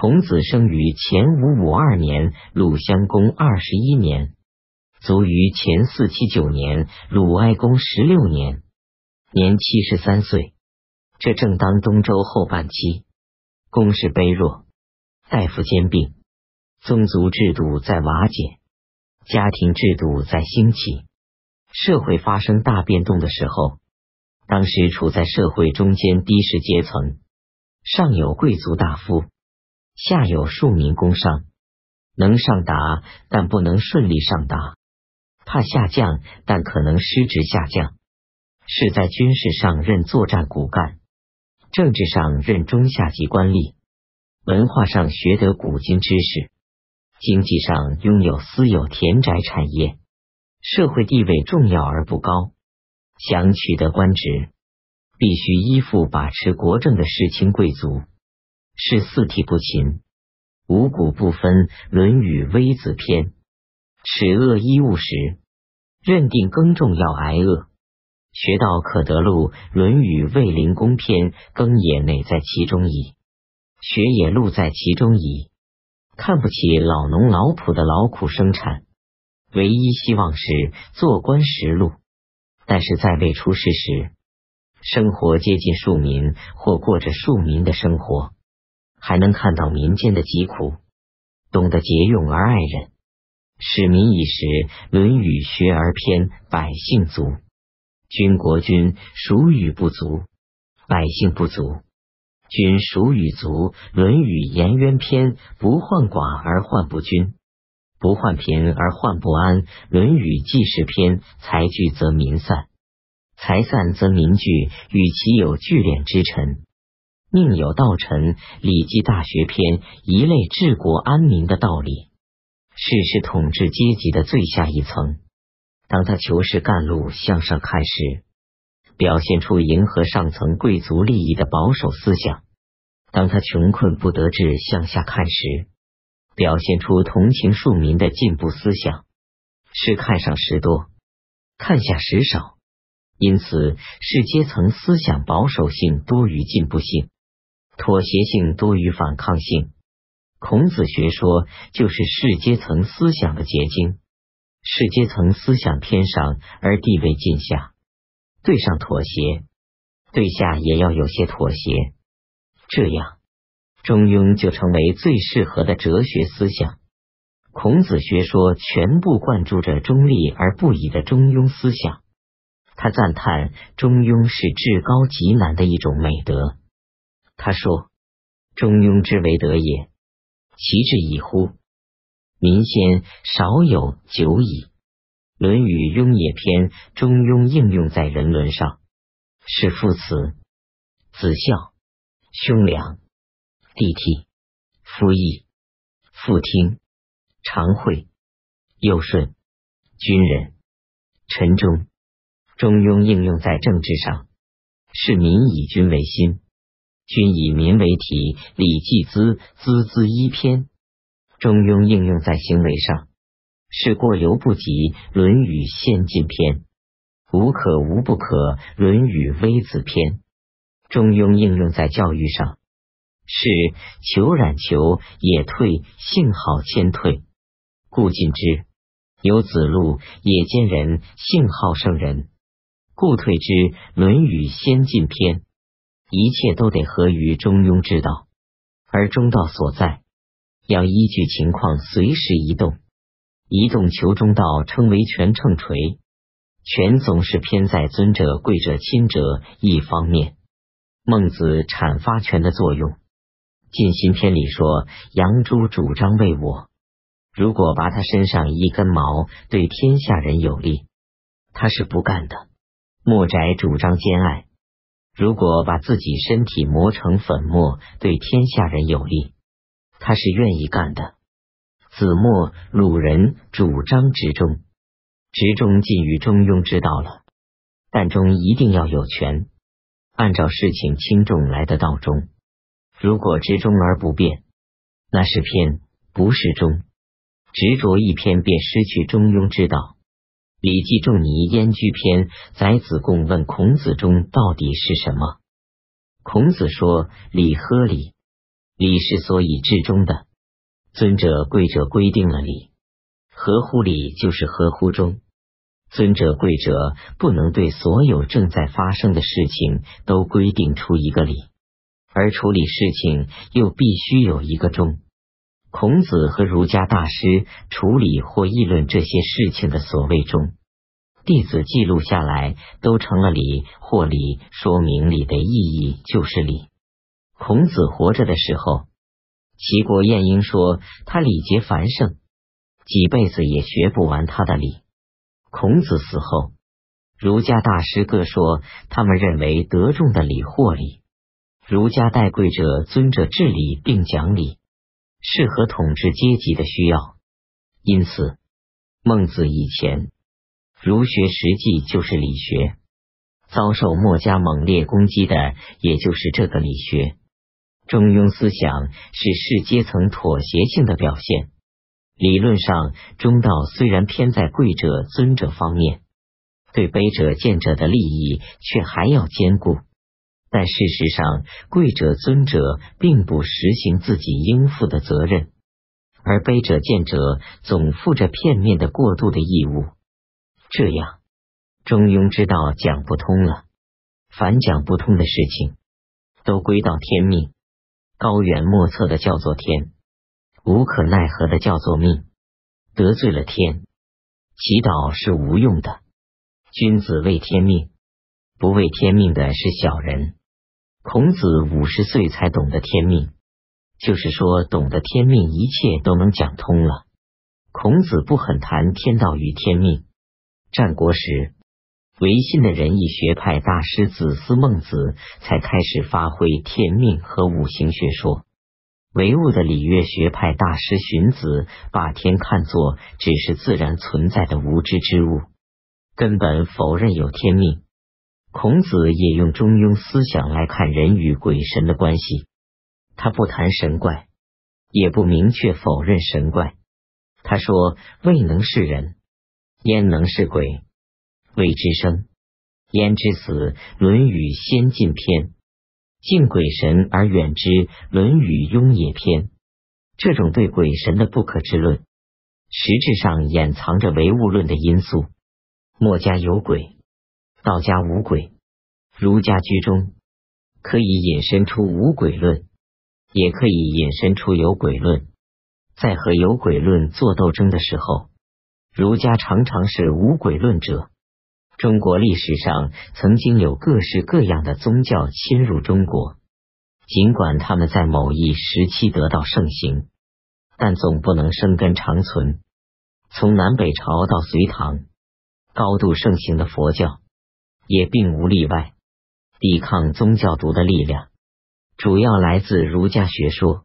孔子生于前五五二年，鲁襄公二十一年，卒于前四七九年，鲁哀公十六年，年七十三岁。这正当东周后半期，公室卑弱，大夫兼并，宗族制度在瓦解，家庭制度在兴起，社会发生大变动的时候，当时处在社会中间低士阶层，上有贵族大夫。下有庶民工商，能上达，但不能顺利上达；怕下降，但可能失职下降。是在军事上任作战骨干，政治上任中下级官吏，文化上学得古今知识，经济上拥有私有田宅产业，社会地位重要而不高。想取得官职，必须依附把持国政的世卿贵族。是四体不勤，五谷不分，《论语·微子篇》。耻恶衣物食，认定耕种要挨饿。学道可得路，《论语·卫灵公篇》。耕也馁在其中矣，学也禄在其中矣。看不起老农老仆的劳苦生产，唯一希望是做官实禄。但是在未出世时，生活接近庶民，或过着庶民的生活。还能看到民间的疾苦，懂得节用而爱人，使民以时。《论语·学而篇》：百姓足，君国君属与不足；百姓不足，君属与足。《论语·颜渊篇》：不患寡而患不均，不患贫而患不安。《论语·记事篇》：财聚则民散，财散则民聚。与其有聚敛之臣。宁有道臣，《礼记·大学篇》一类治国安民的道理，是是统治阶级的最下一层。当他求是干路向上看时，表现出迎合上层贵族利益的保守思想；当他穷困不得志向下看时，表现出同情庶民的进步思想。是看上时多，看下时少，因此是阶层思想保守性多于进步性。妥协性多于反抗性，孔子学说就是士阶层思想的结晶。士阶层思想偏上，而地位近下，对上妥协，对下也要有些妥协，这样中庸就成为最适合的哲学思想。孔子学说全部灌注着中立而不倚的中庸思想。他赞叹中庸是至高极难的一种美德。他说：“中庸之为德也，其志矣乎！民先少有久矣。”《论语·雍也篇》中庸应用在人伦上，是父慈、子孝、兄良、弟悌、夫义、父听、常惠、幼顺、君仁、臣忠。中庸应用在政治上，是民以君为心。均以民为体，《礼记·资资资一篇》中庸应用在行为上，是过犹不及，《论语·先进篇》无可无不可，《论语·微子篇》中庸应用在教育上，是求冉求也退，幸好谦退，故进之。有子路也兼人，幸好圣人，故退之，《论语·先进篇》。一切都得合于中庸之道，而中道所在，要依据情况随时移动。移动求中道，称为权秤锤。权总是偏在尊者、贵者、亲者一方面。孟子阐发权的作用，《尽心篇》里说：“杨朱主张为我，如果拔他身上一根毛，对天下人有利，他是不干的。”墨翟主张兼爱。如果把自己身体磨成粉末，对天下人有利，他是愿意干的。子墨、鲁人主张执中，执中近于中庸之道了，但中一定要有权，按照事情轻重来的道中。如果执中而不变，那是偏，不是中。执着一偏，便失去中庸之道。《礼记·仲尼燕居篇》宰子贡问孔子：“中到底是什么？”孔子说：“礼，合礼。礼是所以至中的。尊者贵者规定了礼，合乎礼就是合乎中。尊者贵者不能对所有正在发生的事情都规定出一个理，而处理事情又必须有一个中。孔子和儒家大师处理或议论这些事情的所谓中，弟子记录下来，都成了礼或礼，说明礼的意义就是礼。孔子活着的时候，齐国晏婴说他礼节繁盛，几辈子也学不完他的礼。孔子死后，儒家大师各说他们认为得众的礼或礼。儒家待贵者尊者治理并讲理。适合统治阶级的需要，因此孟子以前儒学实际就是理学，遭受墨家猛烈攻击的也就是这个理学。中庸思想是士阶层妥协性的表现。理论上，中道虽然偏在贵者尊者方面，对卑者贱者的利益却还要兼顾。但事实上，贵者尊者并不实行自己应负的责任，而卑者贱者总负着片面的过度的义务。这样，中庸之道讲不通了。凡讲不通的事情，都归到天命。高远莫测的叫做天，无可奈何的叫做命。得罪了天，祈祷是无用的。君子为天命，不为天命的是小人。孔子五十岁才懂得天命，就是说懂得天命，一切都能讲通了。孔子不很谈天道与天命。战国时，唯信的仁义学派大师子思孟子才开始发挥天命和五行学说。唯物的礼乐学派大师荀子把天看作只是自然存在的无知之物，根本否认有天命。孔子也用中庸思想来看人与鬼神的关系，他不谈神怪，也不明确否认神怪。他说：“未能是人，焉能是鬼？未之生，焉知死？”《论语先进篇》敬鬼神而远之，《论语雍也篇》这种对鬼神的不可知论，实质上掩藏着唯物论的因素。墨家有鬼。道家无鬼，儒家居中，可以引申出无鬼论，也可以引申出有鬼论。在和有鬼论做斗争的时候，儒家常常是无鬼论者。中国历史上曾经有各式各样的宗教侵入中国，尽管他们在某一时期得到盛行，但总不能生根长存。从南北朝到隋唐，高度盛行的佛教。也并无例外。抵抗宗教毒的力量，主要来自儒家学说。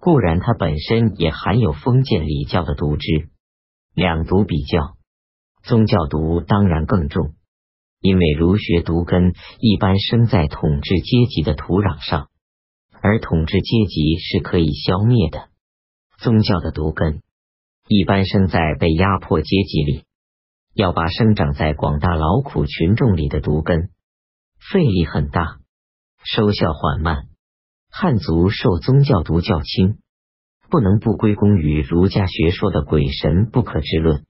固然，它本身也含有封建礼教的毒汁。两毒比较，宗教毒当然更重，因为儒学毒根一般生在统治阶级的土壤上，而统治阶级是可以消灭的。宗教的毒根一般生在被压迫阶级里。要把生长在广大劳苦群众里的毒根，费力很大，收效缓慢。汉族受宗教毒较轻，不能不归功于儒家学说的鬼神不可知论。